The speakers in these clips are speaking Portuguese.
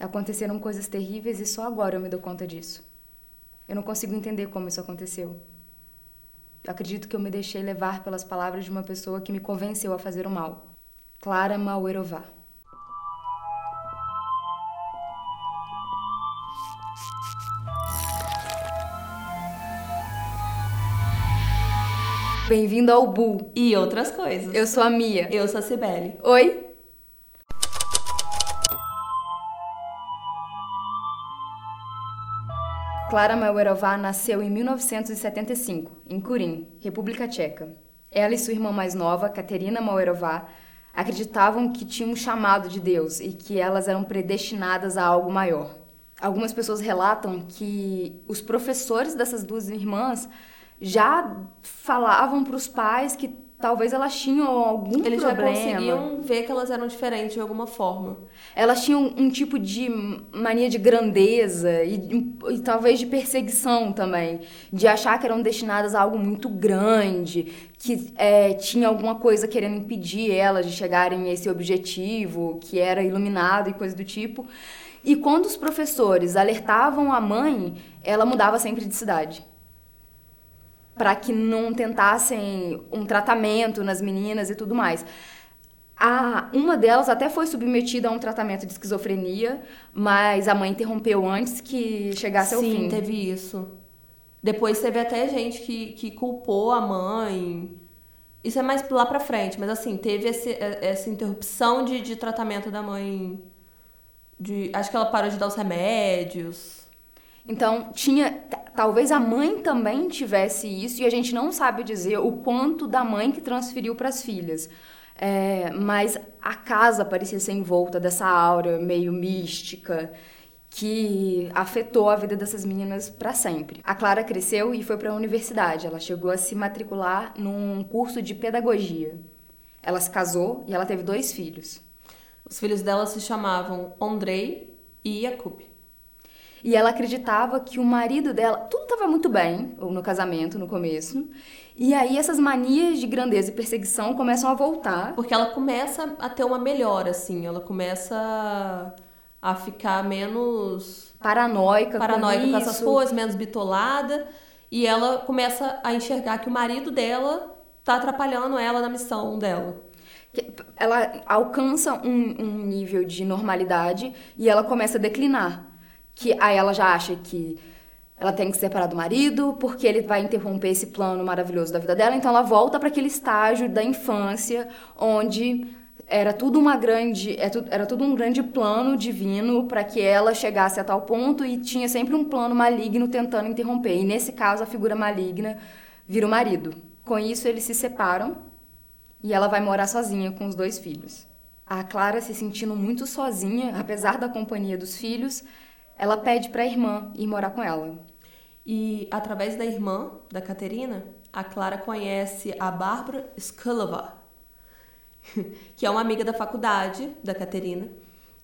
Aconteceram coisas terríveis e só agora eu me dou conta disso. Eu não consigo entender como isso aconteceu. Eu acredito que eu me deixei levar pelas palavras de uma pessoa que me convenceu a fazer o mal. Clara Mauerová. Bem-vindo ao Bu. E outras coisas. Eu sou a Mia. Eu sou a Cibele. Oi? Clara Mauerová nasceu em 1975, em Kurim, República Tcheca. Ela e sua irmã mais nova, Katerina Mauerová, acreditavam que tinham um chamado de Deus e que elas eram predestinadas a algo maior. Algumas pessoas relatam que os professores dessas duas irmãs já falavam para os pais que talvez elas tinham algum Eles problema. já conseguiam ver que elas eram diferentes de alguma forma. Elas tinham um tipo de mania de grandeza e, e, talvez de perseguição também, de achar que eram destinadas a algo muito grande, que é, tinha alguma coisa querendo impedir elas de chegarem a esse objetivo, que era iluminado e coisa do tipo. E quando os professores alertavam a mãe, ela mudava sempre de cidade para que não tentassem um tratamento nas meninas e tudo mais. A, uma delas até foi submetida a um tratamento de esquizofrenia, mas a mãe interrompeu antes que chegasse Sim, ao fim. Sim, teve isso. Depois teve até gente que, que culpou a mãe. Isso é mais lá pra frente, mas assim, teve esse, essa interrupção de, de tratamento da mãe. De, acho que ela parou de dar os remédios. Então, tinha. Talvez a mãe também tivesse isso, e a gente não sabe dizer o quanto da mãe que transferiu para as filhas. É, mas a casa parecia ser envolta dessa aura meio mística que afetou a vida dessas meninas para sempre. A Clara cresceu e foi para a universidade. Ela chegou a se matricular num curso de pedagogia. Ela se casou e ela teve dois filhos. Os filhos dela se chamavam Andrei e Jakub. E ela acreditava que o marido dela, tudo estava muito bem no casamento, no começo. E aí essas manias de grandeza e perseguição começam a voltar. Porque ela começa a ter uma melhora, assim. Ela começa a ficar menos paranoica, paranoica com, com essas coisas, menos bitolada. E ela começa a enxergar que o marido dela tá atrapalhando ela na missão dela. Ela alcança um, um nível de normalidade e ela começa a declinar que aí ela já acha que ela tem que se separar do marido porque ele vai interromper esse plano maravilhoso da vida dela, então ela volta para aquele estágio da infância onde era tudo uma grande é era tudo um grande plano divino para que ela chegasse a tal ponto e tinha sempre um plano maligno tentando interromper. E nesse caso a figura maligna vira o marido. Com isso eles se separam e ela vai morar sozinha com os dois filhos. A Clara se sentindo muito sozinha, apesar da companhia dos filhos, ela pede para a irmã ir morar com ela. E através da irmã, da Caterina, a Clara conhece a Bárbara Skulova, que é uma amiga da faculdade da Caterina.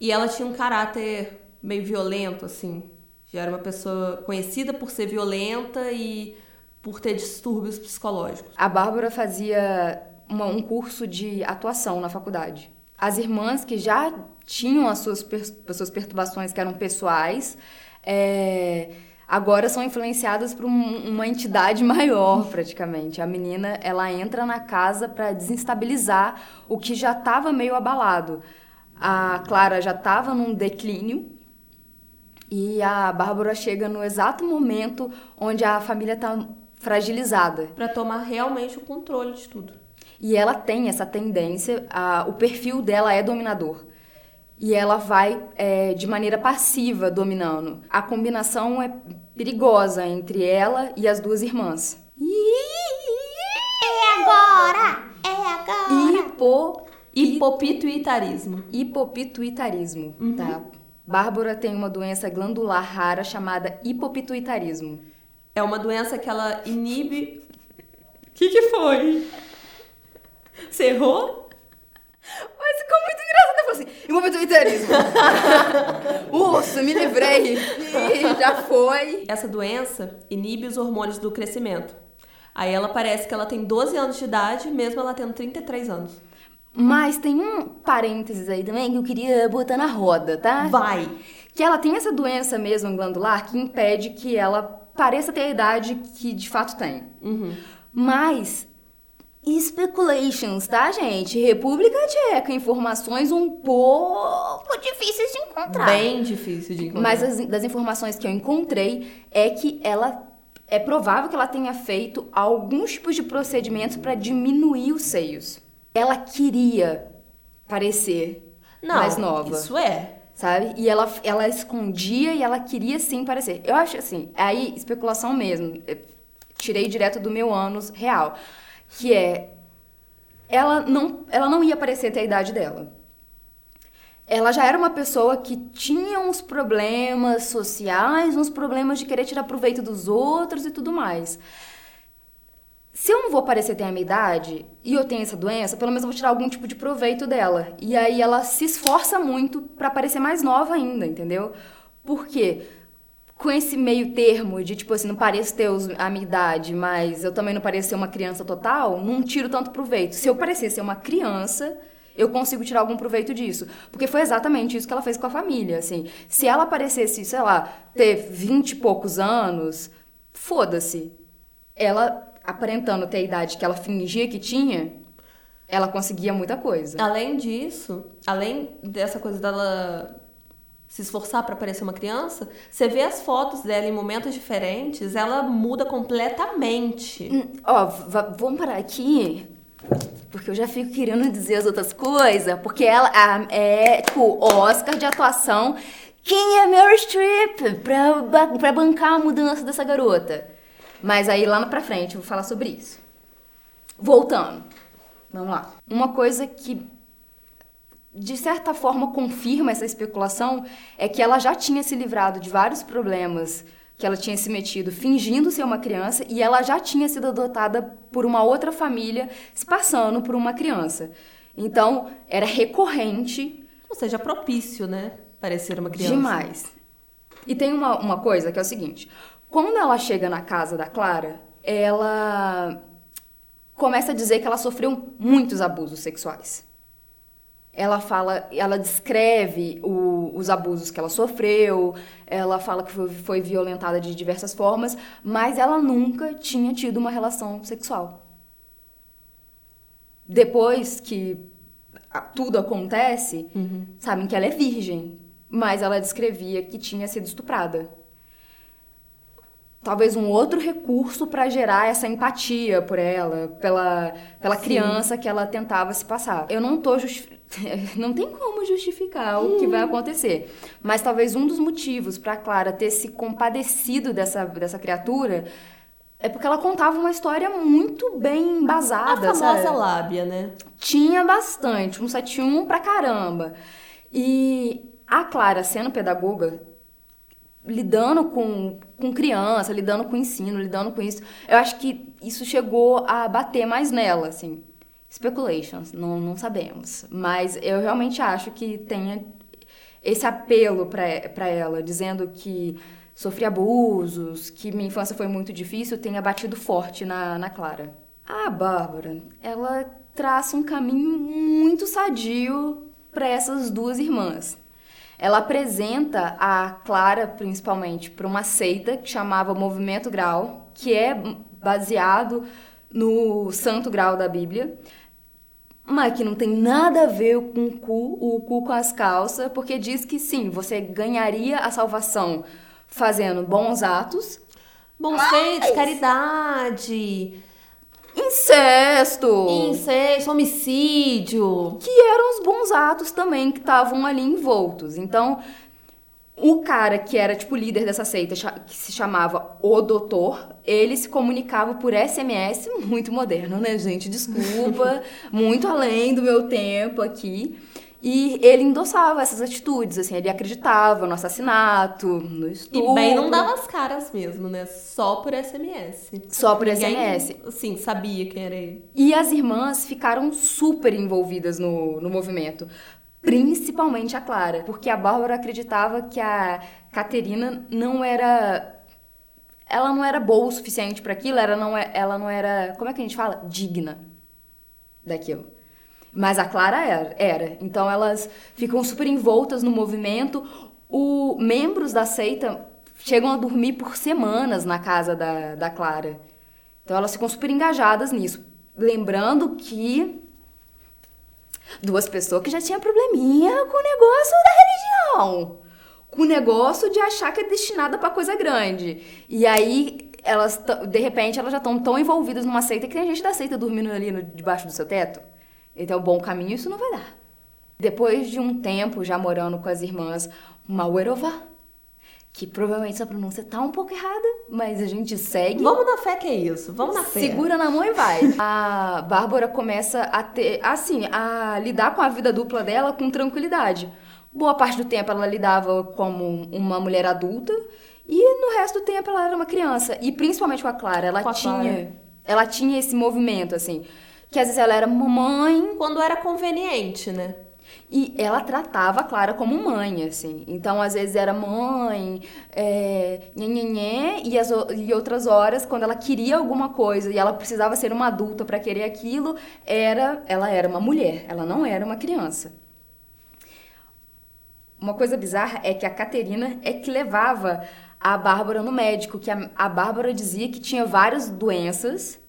E ela tinha um caráter meio violento, assim. Já era uma pessoa conhecida por ser violenta e por ter distúrbios psicológicos. A Bárbara fazia uma, um curso de atuação na faculdade. As irmãs que já tinham as suas, as suas perturbações que eram pessoais, é, agora são influenciadas por um, uma entidade maior, praticamente. A menina, ela entra na casa para desestabilizar o que já estava meio abalado. A Clara já estava num declínio e a Bárbara chega no exato momento onde a família está fragilizada. Para tomar realmente o controle de tudo. E ela tem essa tendência, a, o perfil dela é dominador e ela vai é, de maneira passiva dominando. A combinação é perigosa entre ela e as duas irmãs. É agora! É agora! Hipo... Hipopituitarismo. Hipopituitarismo, uhum. tá? Bárbara tem uma doença glandular rara chamada hipopituitarismo. É uma doença que ela inibe... O que, que foi? Você errou? Mas ficou muito engraçado. Eu falei assim, imobilitarismo. Urso, me livrei. E já foi. Essa doença inibe os hormônios do crescimento. Aí ela parece que ela tem 12 anos de idade, mesmo ela tendo 33 anos. Mas tem um parênteses aí também que eu queria botar na roda, tá? Vai! que ela tem essa doença mesmo glandular que impede que ela pareça ter a idade que de fato tem. Mas speculations, tá, gente? República Tcheca, informações um pouco difíceis de encontrar. Bem difícil de encontrar. Mas as- das informações que eu encontrei é que ela é provável que ela tenha feito alguns tipos de procedimentos para diminuir os seios. Ela queria parecer Não, mais nova Isso é. sabe? E ela, ela escondia e ela queria sim parecer. Eu acho assim, aí especulação mesmo. Eu tirei direto do meu ânus real, que é ela não, ela não ia parecer ter a idade dela. Ela já era uma pessoa que tinha uns problemas sociais, uns problemas de querer tirar proveito dos outros e tudo mais. Se eu não vou parecer ter a minha idade e eu tenho essa doença, pelo menos eu vou tirar algum tipo de proveito dela. E aí ela se esforça muito pra parecer mais nova ainda, entendeu? Por quê? Com esse meio termo de, tipo assim, não pareço ter a minha idade, mas eu também não pareço ser uma criança total, não tiro tanto proveito. Se eu parecer ser uma criança, eu consigo tirar algum proveito disso. Porque foi exatamente isso que ela fez com a família, assim. Se ela parecesse, sei lá, ter vinte e poucos anos, foda-se. Ela, aparentando ter a idade que ela fingia que tinha, ela conseguia muita coisa. Além disso, além dessa coisa dela se esforçar pra parecer uma criança, você vê as fotos dela em momentos diferentes, ela muda completamente. Hum, Ó, va- vamos parar aqui, porque eu já fico querendo dizer as outras coisas, porque ela a- é, tipo, Oscar de atuação. Quem é Meryl Streep pra, pra bancar a mudança dessa garota? Mas aí lá pra frente eu vou falar sobre isso. Voltando. Vamos lá. Uma coisa que de certa forma confirma essa especulação é que ela já tinha se livrado de vários problemas que ela tinha se metido fingindo ser uma criança e ela já tinha sido adotada por uma outra família se passando por uma criança. Então, era recorrente Ou seja, propício, né? Parecer uma criança. demais. E tem uma, uma coisa que é o seguinte: quando ela chega na casa da Clara, ela começa a dizer que ela sofreu muitos abusos sexuais. Ela fala, ela descreve o- os abusos que ela sofreu, ela fala que foi, foi violentada de diversas formas, mas ela nunca tinha tido uma relação sexual. Depois que tudo acontece, sabem que ela é virgem, mas ela descrevia que tinha sido estuprada. Talvez um outro recurso para gerar essa empatia por ela, pela, pela criança que ela tentava se passar. Eu não tô justi- não tem como justificar o que vai acontecer, mas talvez um dos motivos para Clara ter se compadecido dessa, dessa criatura é porque ela contava uma história muito bem A embasada, famosa sabe? lábia, né? Tinha bastante, um 71 pra caramba. E a Clara, sendo pedagoga, lidando com, com criança, lidando com ensino, lidando com isso, eu acho que isso chegou a bater mais nela, assim. Speculations, não, não sabemos. Mas eu realmente acho que tenha esse apelo pra ela, dizendo que sofri abusos, que minha infância foi muito difícil, tenha batido forte na, na Clara. A Bárbara, ela traça um caminho muito sadio para essas duas irmãs. Ela apresenta a Clara, principalmente, para uma seita que chamava Movimento Grau, que é baseado no Santo Grau da Bíblia, mas que não tem nada a ver com o cu, o cu com as calças, porque diz que sim, você ganharia a salvação fazendo bons atos, Bons feitos, caridade, incesto, incesto, homicídio. que eram os bons atos também que estavam ali envoltos. Então, o cara que era tipo líder dessa seita, que se chamava O Doutor, ele se comunicava por SMS, muito moderno, né, gente? Desculpa, muito além do meu tempo aqui. E ele endossava essas atitudes, assim, ele acreditava no assassinato, no estupro. E bem não dava as caras mesmo, né? Só por SMS. Só por Ninguém, SMS. Assim, sabia quem era ele. E as irmãs ficaram super envolvidas no, no movimento. Principalmente a Clara. Porque a Bárbara acreditava que a Caterina não era. Ela não era boa o suficiente para aquilo, ela não, é- ela não era. Como é que a gente fala? Digna daquilo. Mas a Clara era, era. Então elas ficam super envoltas no movimento. o, membros da seita chegam a dormir por semanas na casa da, da Clara. Então elas ficam super engajadas nisso. Lembrando que duas pessoas que já tinham probleminha com o negócio da religião. Com o negócio de achar que é destinada para coisa grande. E aí, elas, de repente, elas já estão tão envolvidas numa seita que tem gente da seita dormindo ali no, debaixo do seu teto. Então, bom caminho isso não vai dar. Depois de um tempo já morando com as irmãs Mauerova, que provavelmente essa pronúncia tá um pouco errada, mas a gente segue. Vamos na fé que é isso, vamos na fé. Segura na mão e vai. A Bárbara começa a ter, assim, a lidar com a vida dupla dela com tranquilidade. Boa parte do tempo ela lidava como uma mulher adulta e no resto do tempo ela era uma criança. E principalmente com a Clara, ela a tinha, Clara. ela tinha esse movimento assim, que às vezes ela era mamãe, Quando era conveniente, né? E ela tratava a Clara como mãe, assim. Então, às vezes era mãe, é, nhenhenhé, e, as, e outras horas, quando ela queria alguma coisa e ela precisava ser uma adulta para querer aquilo, era, ela era uma mulher, ela não era uma criança. Uma coisa bizarra é que a Caterina é que levava a Bárbara no médico, que a, a Bárbara dizia que tinha várias doenças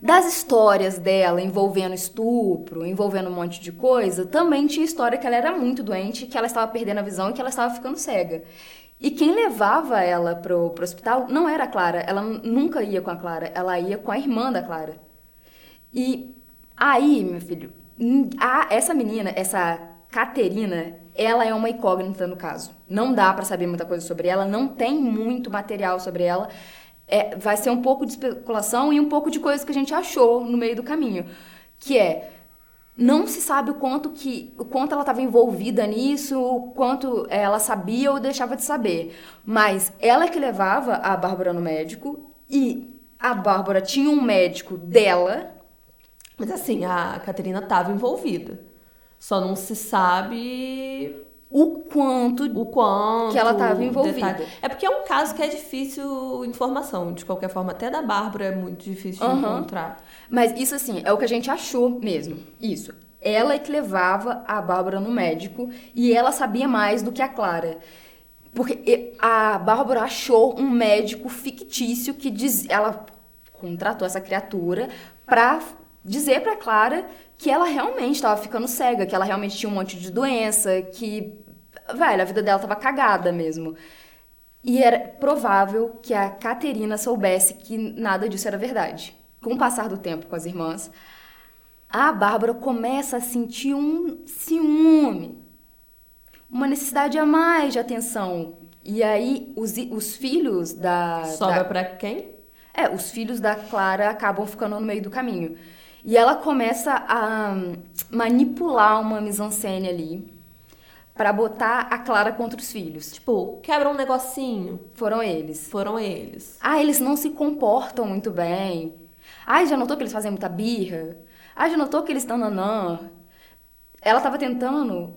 das histórias dela envolvendo estupro, envolvendo um monte de coisa, também tinha história que ela era muito doente, que ela estava perdendo a visão e que ela estava ficando cega. E quem levava ela pro, pro hospital não era a Clara, ela nunca ia com a Clara, ela ia com a irmã da Clara. E aí, meu filho, a- essa menina, essa Caterina, ela é uma incógnita no caso. Não dá pra saber muita coisa sobre ela, não tem muito material sobre ela. É, vai ser um pouco de especulação e um pouco de coisa que a gente achou no meio do caminho, que é não se sabe o quanto que o quanto ela estava envolvida nisso, o quanto ela sabia ou deixava de saber. Mas ela é que levava a Bárbara no médico e a Bárbara tinha um médico dela Mas assim, a Caterina estava envolvida. Só não se sabe o quanto o quanto. Que ela tava envolvida. detalhe. É porque é um caso que é difícil informação. De qualquer forma, até da Bárbara é muito difícil de Aham. encontrar. Mas isso assim, é o que a gente achou mesmo. Isso. Ela é que levava a Bárbara no médico e ela sabia mais do que a Clara. Porque a Bárbara achou um médico fictício que diz, ela contratou essa criatura pra dizer pra Clara que ela realmente estava ficando cega, que ela realmente tinha um monte de doença, que, velho, a vida dela tava cagada mesmo. E era provável que a Caterina soubesse que nada disso era verdade. Com o passar do tempo com as irmãs, a Bárbara começa a sentir um ciúme, uma necessidade a mais de atenção. E aí os, os filhos da, Sobra da pra quem? é, os filhos da Clara acabam ficando no meio do caminho. E ela começa a manipular uma mise-en-scène ali pra botar a Clara contra os filhos. Tipo, quebra um negocinho. Foram eles. Foram eles. Ah, eles não se comportam muito bem. Ai, já notou que eles fazem muita birra? Ai, já notou que eles estão nanã? Ela tava tentando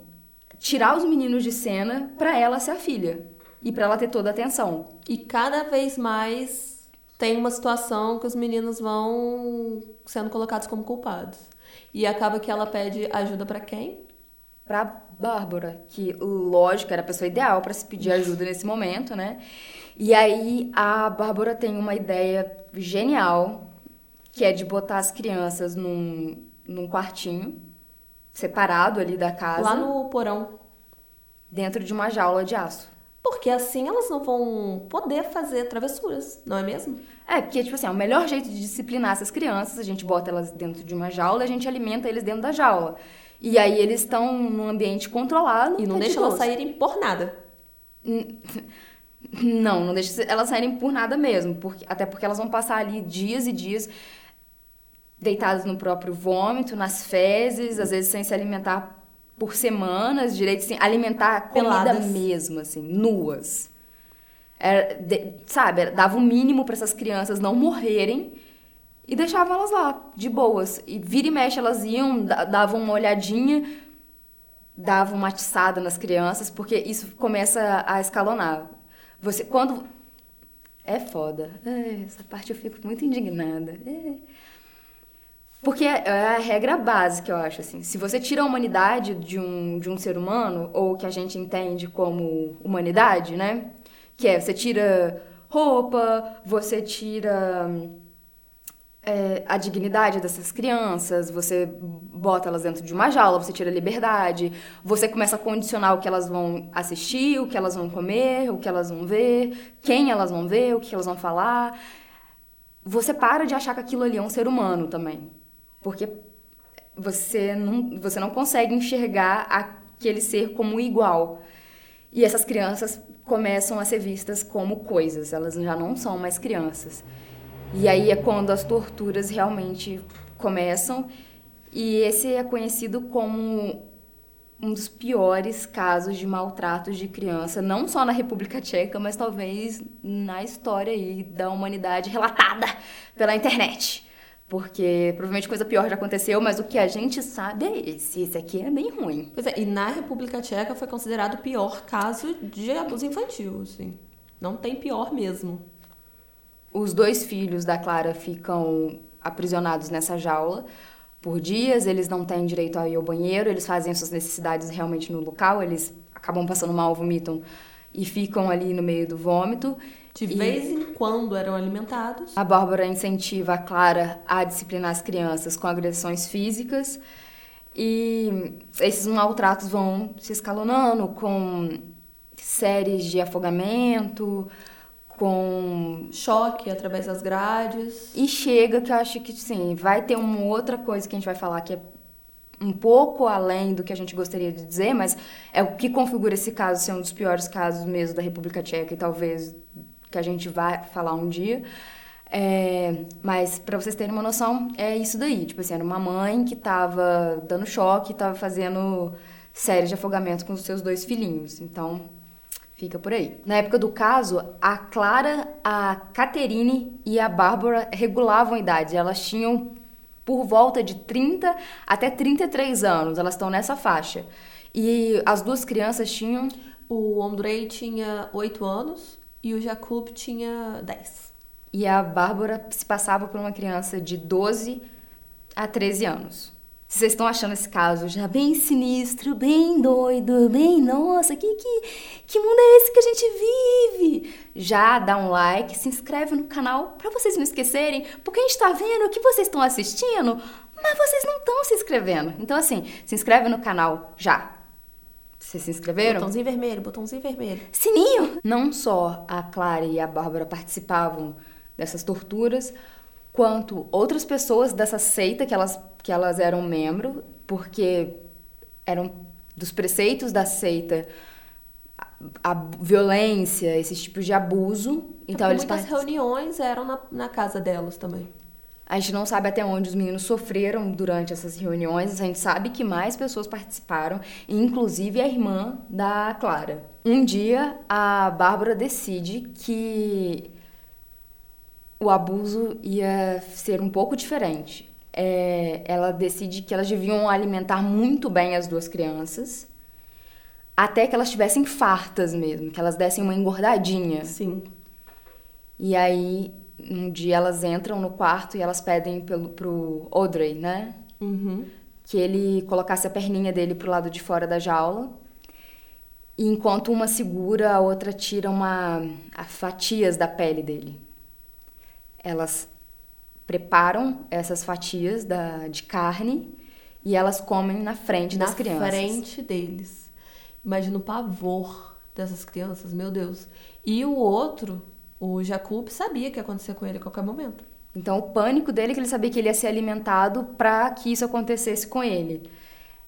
tirar os meninos de cena pra ela ser a filha. E pra ela ter toda a atenção. E cada vez mais tem uma situação que os meninos vão sendo colocados como culpados. E acaba que ela pede ajuda pra quem? Pra Bárbara, que lógico era a pessoa ideal pra se pedir ajuda nesse momento, né? E aí a Bárbara tem uma ideia genial, que é de botar as crianças num, num quartinho separado ali da casa, Lá no porão. dentro de uma jaula de aço. Porque assim elas não vão poder fazer travessuras, não é mesmo? É, porque, tipo assim, é o melhor jeito de disciplinar essas crianças, a gente bota elas dentro de uma jaula a gente alimenta eles dentro da jaula. E aí eles estão num ambiente controlado. E não de deixa elas saírem por nada. Não, não deixa elas saírem por nada mesmo, porque, até porque elas vão passar ali dias e dias deitadas no próprio vômito, nas fezes, às vezes sem se alimentar por semanas, direito sem alimentar comida mesmo, assim, nuas. Era, de- sabe, era- dava o mínimo para essas crianças não morrerem e deixavam elas lá, de boas. E vira e mexe elas iam, da- davam uma olhadinha, davam uma atiçada nas crianças, porque isso começa a escalonar. Você, quando... É foda. É, essa parte eu fico muito indignada. É. Porque é é a regra básica, eu acho, assim. Se você tira a humanidade de um, de um ser humano, ou que a gente entende como humanidade, né? Que é, você tira roupa, você tira é, a dignidade dessas crianças, você bota elas dentro de uma jaula, você tira a liberdade, você começa a condicionar o que elas vão assistir, o que elas vão comer, o que elas vão ver, quem elas vão ver, o que elas vão falar. Você para de achar que aquilo ali é um ser humano também. Porque você não, você não consegue enxergar aquele ser como igual. E essas crianças começam a ser vistas como coisas, elas já não são mais crianças. E aí é quando as torturas realmente começam, e esse é conhecido como um dos piores casos de maltratos de criança, não só na República Tcheca, mas talvez na história aí da humanidade relatada pela internet. Porque provavelmente coisa pior já aconteceu, mas o que a gente sabe é esse. Esse aqui é bem ruim. Pois é, e na República Tcheca foi considerado o pior caso de abuso infantil, assim. Não tem pior mesmo. Os dois filhos da Clara ficam aprisionados nessa jaula por dias, eles não têm direito a ir ao banheiro, eles fazem suas necessidades realmente no local, eles acabam passando mal, vomitam e ficam ali no meio do vômito. De E- vez em quando eram alimentados. A Bárbara incentiva a Clara a disciplinar as crianças com agressões físicas e esses maltratos vão se escalonando com séries de afogamento, com Choque através das grades. e chega que eu acho que sim, vai ter uma outra coisa que a gente vai falar que é um pouco além do que a gente gostaria de dizer, mas é o que configura esse caso ser um dos piores casos mesmo da República Tcheca e talvez que a gente vai falar um dia. É, mas para vocês terem uma noção, é isso daí. Tipo assim, era uma mãe que tava dando choque, tava fazendo série de afogamento com os seus dois filhinhos. Então, Fica por aí. Na época do caso, a Clara, a Caterine e a Bárbara regulavam a idade. Elas tinham por volta de 30 até 33 anos. Elas estão nessa faixa. E as duas crianças tinham. O Andrei tinha 8 anos e o Jakub tinha 10. E a Bárbara se passava por uma criança de 12 a 13 anos. Se vocês estão achando esse caso já bem sinistro, bem doido, bem, nossa, que, que, que mundo é esse que a gente vive? Já dá um like, se inscreve no canal pra vocês não esquecerem, porque a gente tá vendo o que vocês estão assistindo, mas vocês não estão se inscrevendo. Então, assim, se inscreve no canal já. Vocês se inscreveram? Botãozinho vermelho, botãozinho vermelho. Sininho! Não só a Clara e a Bárbara participavam dessas torturas, quanto outras pessoas dessa seita que elas, que elas eram membro, porque eram dos preceitos da seita a, a violência, esses tipos de abuso. Então Porque eles muitas partic- reuniões eram na, na casa delas também. A gente não sabe até onde os meninos sofreram durante essas reuniões. A gente sabe que mais pessoas participaram, inclusive a irmã da Clara. Um dia, a Bárbara decide que o abuso ia ser um pouco diferente. É, ela decide que elas deviam alimentar muito bem as duas crianças, até que elas estivessem fartas mesmo, que elas dessem uma engordadinha. Sim. E aí, um dia elas entram no quarto e elas pedem pelo, pro Audrey, né? Uhum. Que ele colocasse a perninha dele pro lado de fora da jaula. E enquanto uma segura, a outra tira uma a fatias da pele dele. Elas preparam essas fatias da, de carne e elas comem na frente Na das crianças. frente deles. Imagina o pavor dessas crianças, meu Deus. E o outro, o Jakub, sabia que ia acontecer com ele a qualquer momento. Então, o pânico dele é que ele sabia que ele ia ser alimentado para que isso acontecesse com ele.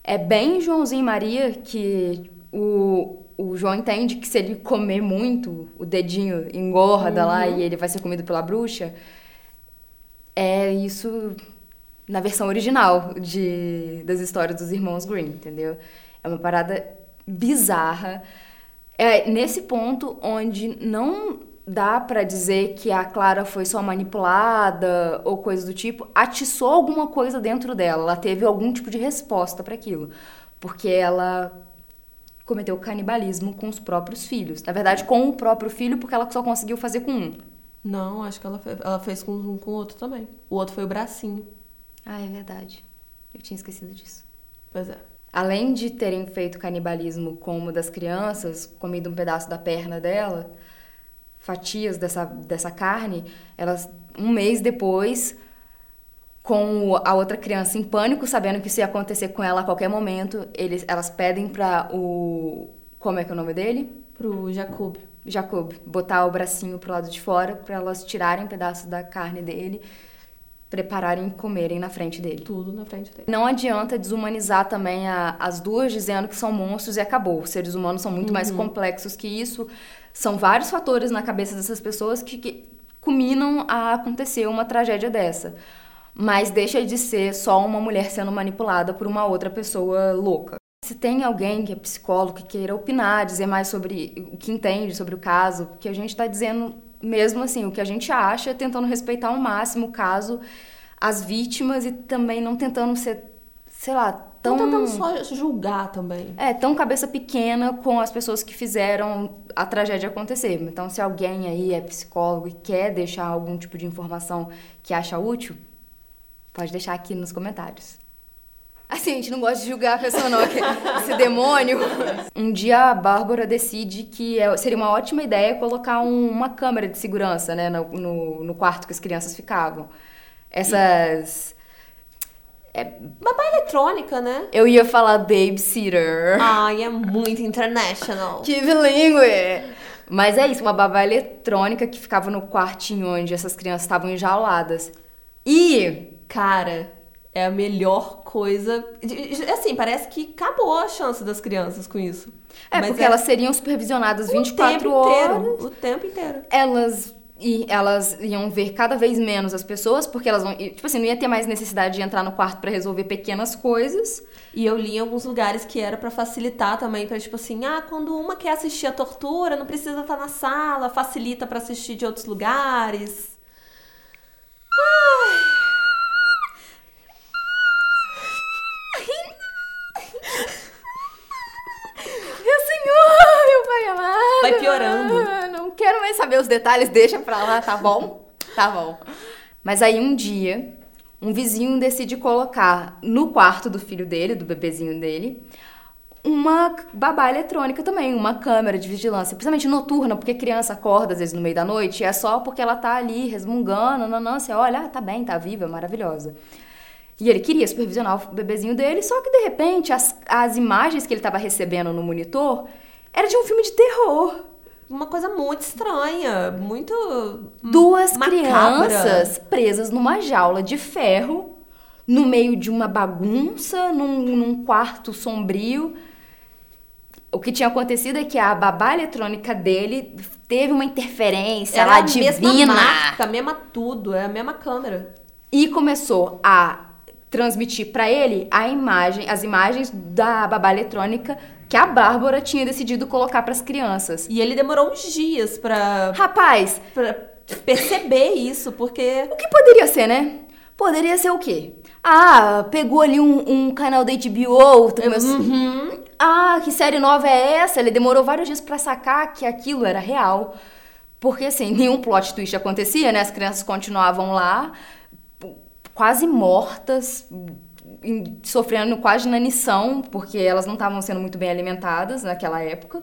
É bem Joãozinho e Maria que o, o João entende que se ele comer muito, o dedinho engorda lá e ele vai ser comido pela bruxa. É isso na versão original de, das histórias dos irmãos Green, entendeu? É uma parada bizarra. É nesse ponto onde não dá pra dizer que a Clara foi só manipulada ou coisa do tipo, atiçou alguma coisa dentro dela, ela teve algum tipo de resposta para aquilo, porque ela cometeu canibalismo com os próprios filhos. Na verdade, com o próprio filho, porque ela só conseguiu fazer com um. Não, acho que ela, fe- ela fez com um com o outro também. O outro foi o bracinho. Ah, é verdade. Eu tinha esquecido disso. Pois é. Além de terem feito canibalismo com uma das crianças, comido um pedaço da perna dela, fatias dessa, dessa carne, elas, um mês depois, com a outra criança em pânico, sabendo que isso ia acontecer com ela a qualquer momento, eles, elas pedem para o. Como é que é o nome dele? Pro Jacob. Jacob, botar o bracinho pro lado de fora para elas tirarem pedaços da carne dele, prepararem e comerem na frente dele. Tudo na frente dele. Não adianta desumanizar também a- as duas dizendo que são monstros e acabou. Os seres humanos são muito mais complexos que isso. São vários fatores na cabeça dessas pessoas que, que culminam a acontecer uma tragédia dessa. Mas deixa de ser só uma mulher sendo manipulada por uma outra pessoa louca. Se tem alguém que é psicólogo que queira opinar, dizer mais sobre o que entende sobre o caso, que a gente está dizendo mesmo assim, o que a gente acha, tentando respeitar ao máximo o caso, as vítimas e também não tentando ser, sei lá, tão. tentando só julgar também. É, tão cabeça pequena com as pessoas que fizeram a tragédia acontecer. Então, se alguém aí é psicólogo e quer deixar algum tipo de informação que acha útil, pode deixar aqui nos comentários. Assim, a gente não gosta de julgar a pessoa, não, esse demônio. Um dia a Bárbara decide que é- seria uma ótima ideia colocar um- uma câmera de segurança, né, no, no, no quarto que as crianças ficavam. Essas. Babá eletrônica, né? Eu ia falar babysitter. Ai, é muito international. Que bilíngue! Mas é isso, uma babá eletrônica que ficava no quartinho onde essas crianças estavam enjauladas. E Cara, é a melhor coisa. Assim, parece que acabou a chance das crianças com isso. é Mas porque elas seriam supervisionadas o 24 tempo horas. inteiro. O tempo inteiro. Elas e elas iam ver cada vez menos as pessoas, porque elas vão, tipo assim, não ia ter mais necessidade de entrar no quarto pra resolver pequenas coisas. E eu li em alguns lugares que era pra facilitar também, pra tipo assim, ah, quando uma quer assistir a tortura, não precisa estar na sala, facilita pra assistir de outros lugares. Meu senhor, meu pai amado. Vai piorando. Ah, Não quero mais saber os detalhes, deixa pra lá, tá bom? Tá bom. Mas aí um dia, um vizinho decide colocar no quarto do filho dele, do bebezinho dele, uma babá eletrônica também, uma câmera de vigilância, principalmente noturna, porque criança acorda às vezes no meio da noite, e é só porque ela tá ali resmungando, não, você olha, ah, tá bem, tá viva, maravilhosa. E ele queria supervisionar o bebezinho dele, só que de repente as, as imagens que ele estava recebendo no monitor era de um filme de terror. Uma coisa muito estranha, muito. Duas macabra. crianças presas numa jaula de ferro, no meio de uma bagunça, num, num quarto sombrio. O que tinha acontecido é que a babá eletrônica dele teve uma interferência Era lá a mesma marca, mesma tudo, é a mesma câmera. e começou a transmitir pra ele a imagem, as imagens da babá eletrônica que a Bárbara tinha decidido colocar pras crianças. E ele demorou uns dias pra, Rapaz, pra perceber isso, porque. O que poderia ser, né? Poderia ser o quê? Ah, pegou ali um, um canal da HBO. começou- Uhum. Ah, que série nova é essa? Ele demorou vários dias pra sacar que aquilo era real. Porque, assim, nenhum plot twist acontecia, né? As crianças continuavam lá, quase mortas, sofrendo quase inanição, porque elas não estavam sendo muito bem alimentadas naquela época.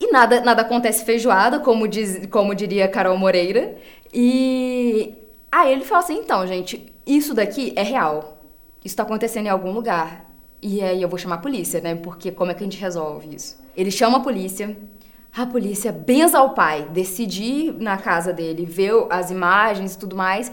E nada, nada acontece feijoada, como, diz, como diria Carol Moreira. E aí ele falou assim: então, gente, isso daqui é real. Isso tá acontecendo em algum lugar. E aí eu vou chamar a polícia, né? Porque como é que a gente resolve isso? Ele chama a polícia. A polícia benza ao pai, decide ir na casa dele, ver as imagens e tudo mais.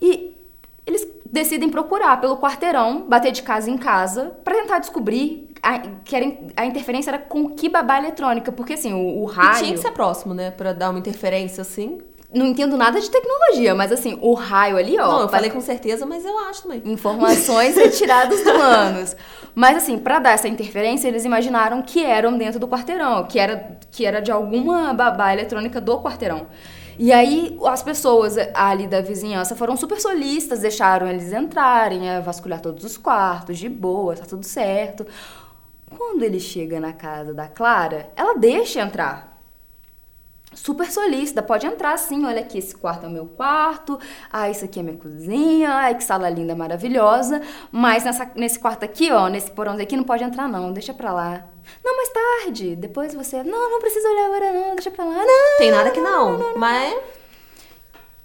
E eles decidem procurar pelo quarteirão, bater de casa em casa, pra tentar descobrir a, que era, a interferência era com que babá eletrônica. Porque assim, o, o E raio. tinha que ser próximo, né? Pra dar uma interferência assim. Não entendo nada de tecnologia, mas assim, o raio ali, ó. não, eu pra- falei com certeza, mas eu acho também. Informações retiradas do ânus. Mas assim, pra dar essa interferência, eles imaginaram que eram dentro do quarteirão, que era, que era de alguma babá eletrônica do quarteirão. E aí as pessoas ali da vizinhança foram super solistas, deixaram eles entrarem, a vasculhar todos os quartos, de boa, tá tudo certo. Quando ele chega na casa da Clara, ela deixa entrar. Super solícita, pode entrar sim, olha aqui, esse quarto é o meu quarto, ah, isso aqui é minha cozinha, ai, que sala linda, maravilhosa, mas nessa, nesse quarto aqui, ó, nesse porão aqui não pode entrar não, deixa pra lá. Não, mais tarde, depois você, não, não precisa olhar agora não, deixa pra lá, não. Tem nada que não, mas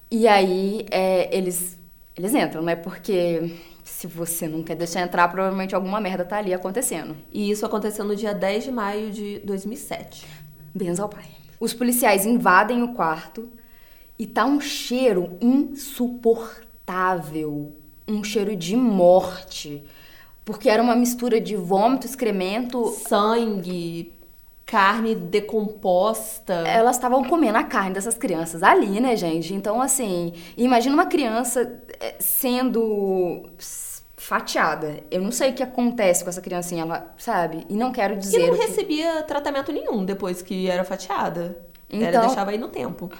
E aí, é, eles, eles entram, né, porque se você não quer deixar entrar, provavelmente alguma merda tá ali acontecendo. E isso aconteceu no dia 10 de maio de 2007. Bens ao pai. Os policiais invadem o quarto e tá um cheiro insuportável. Um cheiro de morte. Porque era uma mistura de vômito, excremento. Sangue, carne decomposta. Elas estavam comendo a carne dessas crianças ali, né, gente? Então, assim, imagina uma criança eh, sendo fatiada. Eu não sei o que acontece com essa criancinha, ela, sabe? E não quero E dizer. não o que- recebia tratamento nenhum depois que era fatiada. Ela Então- deixava aí no tempo.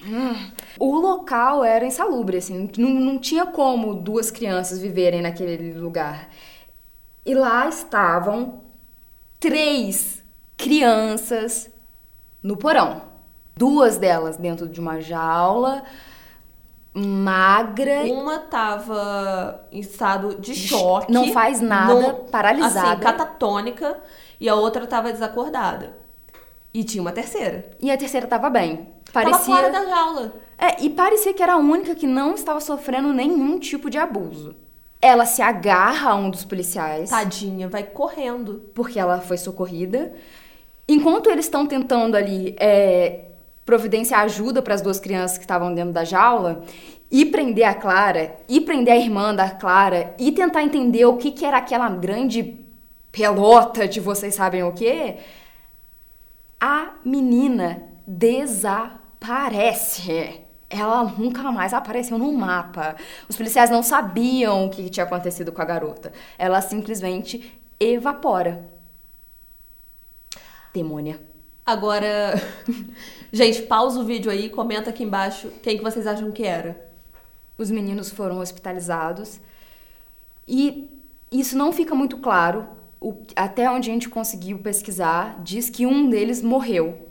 O local era insalubre, assim, não, não tinha como duas crianças viverem naquele lugar. E lá estavam três crianças no porão. Duas delas dentro de uma jaula, magra, Uma tava em estado de choque. não faz nada, paralisada. Assim, catatônica. E a outra tava desacordada. E tinha uma terceira. e a terceira tava bem. Tava Parecia. fora da jaula. É, e parecia que era a única que não estava sofrendo nenhum tipo de abuso. Ela se agarra a um dos policiais. Tadinha, vai correndo. porque ela foi socorrida. Enquanto eles estão tentando ali é, providenciar ajuda para as duas crianças que estavam dentro da jaula, e prender a Clara, e prender a irmã da Clara, e tentar entender o que, que era aquela grande pelota de vocês sabem o quê, a menina desaparece. Ela nunca mais apareceu no mapa. Os policiais não sabiam o que tinha acontecido com a garota. Ela simplesmente evapora. Demônia. Agora, gente, pausa o vídeo aí, comenta aqui embaixo quem que vocês acham que era. Os meninos foram hospitalizados e isso não fica muito claro. O- até onde a gente conseguiu pesquisar, diz que um deles morreu.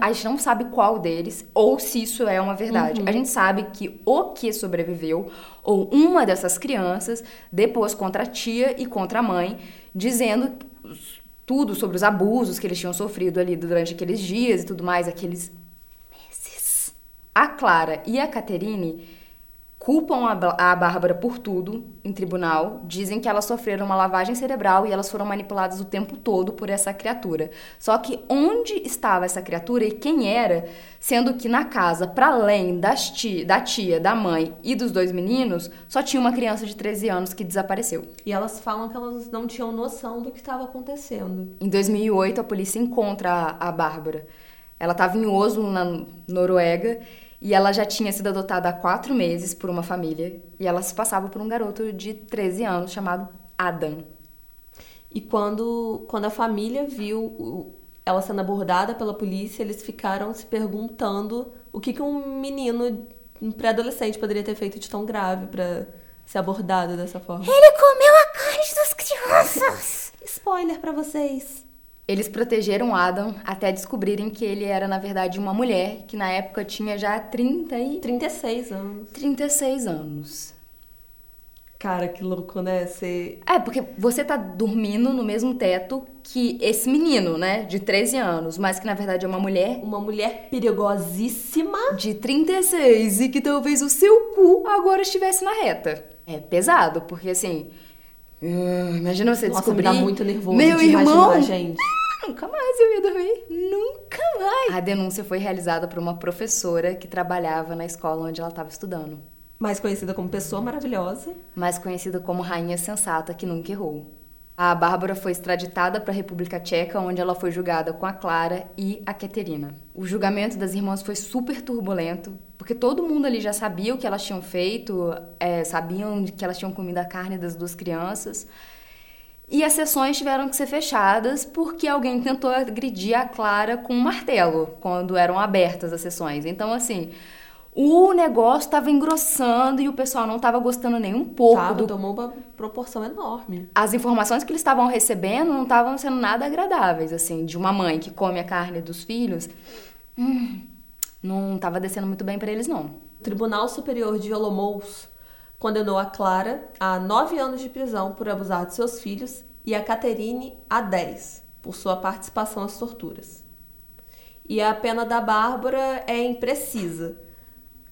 A gente não sabe qual deles, ou se isso é uma verdade. A gente sabe que o que sobreviveu, ou uma dessas crianças, depôs contra a tia e contra a mãe, dizendo tudo sobre os abusos que eles tinham sofrido ali durante aqueles dias e tudo mais, aqueles meses. A Clara e a Caterine culpam a, a Bárbara por tudo em tribunal, dizem que elas sofreram uma lavagem cerebral e elas foram manipuladas o tempo todo por essa criatura. Só que onde estava essa criatura e quem era, sendo que na casa, para além das da tia, da mãe e dos dois meninos, só tinha uma criança de 13 anos que desapareceu. E elas falam que elas não tinham noção do que estava acontecendo. Em 2008, a polícia encontra a, a Bárbara. Ela estava em Oslo, na Noruega, e ela já tinha sido adotada há quatro meses por uma família. E ela se passava por um garoto de 13 anos chamado Adam. E quando, quando a família viu ela sendo abordada pela polícia, eles ficaram se perguntando o que, que um menino, um pré-adolescente, poderia ter feito de tão grave pra ser abordado dessa forma. Ele comeu a carne das crianças. Spoiler pra vocês. Eles protegeram Adam até descobrirem que ele era, na verdade, uma mulher que na época tinha já 30 e 36 anos. 36 anos. Cara, que louco, né? Você. É, porque você tá dormindo no mesmo teto que esse menino, né? De 13 anos, mas que na verdade é uma mulher Uma mulher perigosíssima. de 36 e que talvez o seu cu agora estivesse na reta. É pesado, porque assim. Hum, imagina você Nossa, descobrir. me dá muito nervoso Meu de irmão. imaginar, gente. Nunca mais eu ia dormir. Nunca mais. A denúncia foi realizada por uma professora que trabalhava na escola onde ela estava estudando. Mais conhecida como pessoa maravilhosa. mais conhecida como Rainha Sensata, que nunca errou. A Bárbara foi extraditada para a República Tcheca, onde ela foi julgada com a Clara e a Caterina. O julgamento das irmãs foi super turbulento, porque todo mundo ali já sabia o que elas tinham feito, é, sabiam que elas tinham comido a carne das duas crianças. E as sessões tiveram que ser fechadas porque alguém tentou agredir a Clara com um martelo quando eram abertas as sessões. Então, assim, o negócio estava engrossando e o pessoal não estava gostando nem um pouco Tava, do tomou uma proporção enorme. as informações que eles estavam recebendo não estavam sendo nada agradáveis, assim, de uma mãe que come a carne dos filhos hum, não tava descendo muito bem pra eles, não. O Tribunal Superior de Olomouc condenou a Clara a nove anos de prisão por abusar de seus filhos e a Caterine a 10 por sua participação às torturas. E a pena da Bárbara é imprecisa.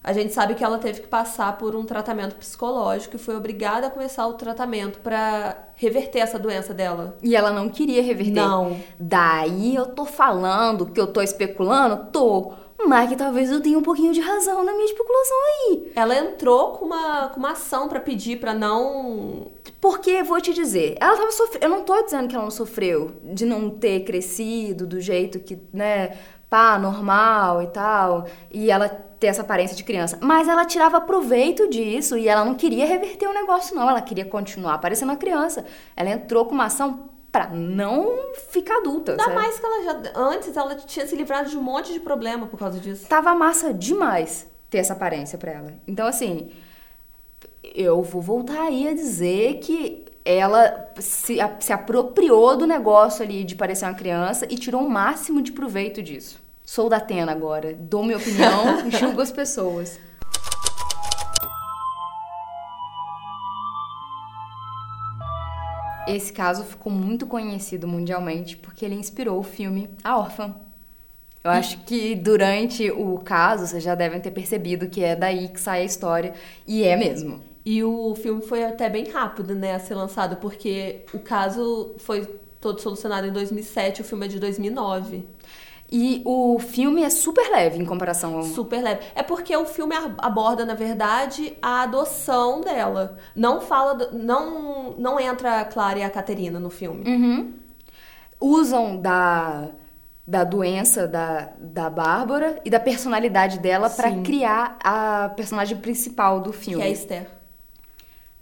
A gente sabe que ela teve que passar por um tratamento psicológico e foi obrigada a começar o tratamento para reverter essa doença dela. E ela não queria reverter. Não. Daí eu tô falando que eu tô especulando? Tô. Mas que talvez eu tenha um pouquinho de razão na minha especulação aí. Ela entrou com uma, com uma ação para pedir para não. Porque, vou te dizer, ela tava sofrendo. Eu não tô dizendo que ela não sofreu de não ter crescido do jeito que, né, pá, normal e tal. E ela ter essa aparência de criança. Mas ela tirava proveito disso e ela não queria reverter o negócio, não. Ela queria continuar parecendo uma criança. Ela entrou com uma ação pra não ficar adulta. Ainda mais que ela já. Antes ela tinha se livrado de um monte de problema por causa disso. Tava massa demais ter essa aparência pra ela. Então, assim, eu vou voltar aí a dizer que ela se, se apropriou do negócio ali de parecer uma criança e tirou o máximo de proveito disso. Sou da Atena agora, dou minha opinião e julgo as pessoas. Esse caso ficou muito conhecido mundialmente porque ele inspirou o filme A Órfã. Eu acho que durante o caso vocês já devem ter percebido que é daí que sai a história, e é mesmo. E o filme foi até bem rápido, né, a ser lançado, porque o caso foi todo solucionado em 2007, o filme é de 2009. E o filme é super leve em comparação ao. Super leve. É porque o filme aborda, na verdade, a adoção dela. Não fala. do- não, não entra a Clara e a Caterina no filme. Uhum. Usam da, da doença da, da Bárbara e da personalidade dela Sim. criar a personagem principal do Que filme. é a Esther.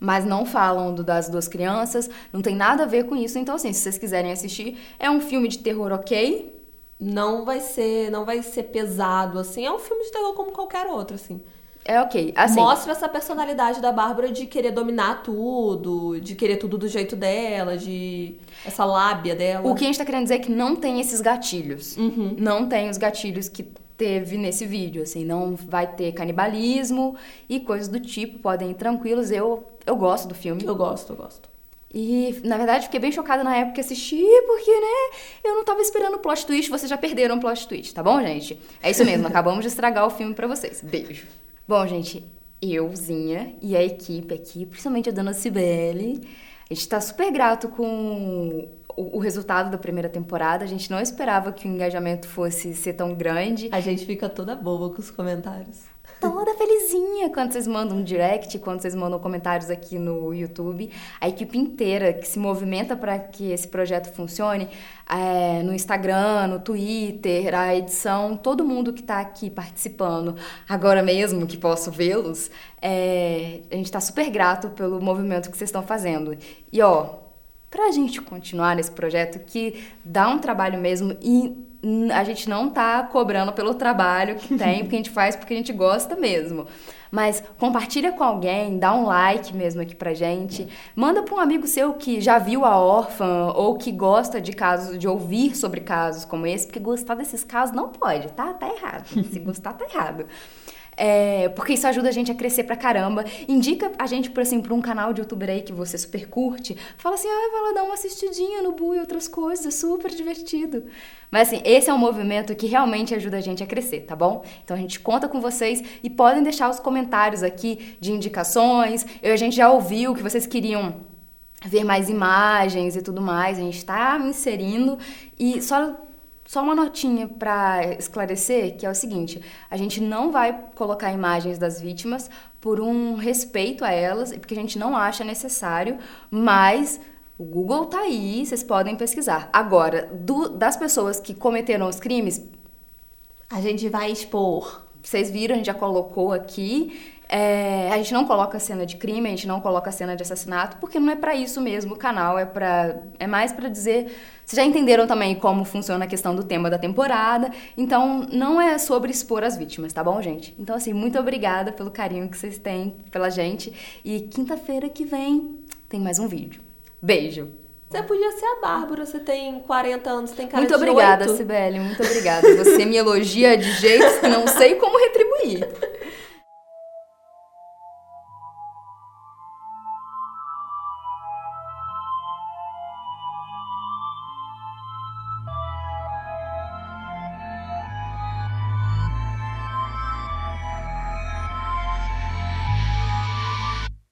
Mas não falam do, das duas crianças, não tem nada a ver com isso. Então, assim, se vocês quiserem assistir, é um filme de terror ok. Não vai ser. Não vai ser pesado, assim. É um filme de terror como qualquer outro, assim. É ok. Assim, Mostra essa personalidade da Bárbara de querer dominar tudo, de querer tudo do jeito dela, de. essa lábia dela. O que a gente tá querendo dizer é que não tem esses gatilhos. Uhum. Não tem os gatilhos que teve nesse vídeo, assim, não vai ter canibalismo e coisas do tipo, podem ir tranquilos. Eu, eu gosto do filme. Eu gosto, eu gosto. E, na verdade, fiquei bem chocada na época que assisti, porque, né, eu não tava esperando o plot twist, vocês já perderam o plot twist, tá bom, gente? É isso mesmo, acabamos de estragar o filme pra vocês. Beijo. Bom, gente, euzinha e a equipe aqui, principalmente a dona Cibele, a gente tá super grato com o, o resultado da primeira temporada. A gente não esperava que o engajamento fosse ser tão grande. A gente fica toda boba com os comentários. Toda felizinha quando vocês mandam um direct, quando vocês mandam comentários aqui no YouTube. A equipe inteira que se movimenta para que esse projeto funcione, é, no Instagram, no Twitter, a edição, todo mundo que está aqui participando, agora mesmo que posso vê-los, é, a gente está super grato pelo movimento que vocês estão fazendo. E ó, pra gente continuar nesse projeto que dá um trabalho mesmo e a gente não tá cobrando pelo trabalho que tem, porque a gente faz porque a gente gosta mesmo. Mas compartilha com alguém, dá um like mesmo aqui pra gente. Manda pra um amigo seu que já viu a órfã ou que gosta de casos, de ouvir sobre casos como esse, porque gostar desses casos não pode, tá? Tá errado. Se gostar, tá errado. É, porque isso ajuda a gente a crescer pra caramba. Indica a gente, por assim, pra um canal de youtuber aí que você super curte. Fala assim, ah, vai lá dar uma assistidinha no Bu e outras coisas, é super divertido. Mas assim, esse é um movimento que realmente ajuda a gente a crescer, tá bom? Então a gente conta com vocês e podem deixar os comentários aqui de indicações. Eu, a gente já ouviu que vocês queriam ver mais imagens e tudo mais. A gente tá inserindo e só só uma notinha para esclarecer, que é o seguinte: a gente não vai colocar imagens das vítimas por um respeito a elas e porque a gente não acha necessário, mas o Google tá aí, vocês podem pesquisar. Agora, do- das pessoas que cometeram os crimes, A gente vai expor. vocês viram, a gente já colocou aqui. É, a gente não coloca cena de crime, a gente não coloca cena de assassinato, porque não é pra isso mesmo o canal, é para é mais pra dizer, vocês já entenderam também como funciona a questão do tema da temporada, então não é sobre expor as vítimas, tá bom, gente? Então assim, muito obrigada pelo carinho que vocês têm pela gente e quinta-feira que vem tem mais um vídeo. Beijo. Você podia ser a Bárbara, você tem 40 anos, tem cara Muito de obrigada, 8. Sibeli, muito obrigada. Você me elogia de jeitos que não sei como retribuir.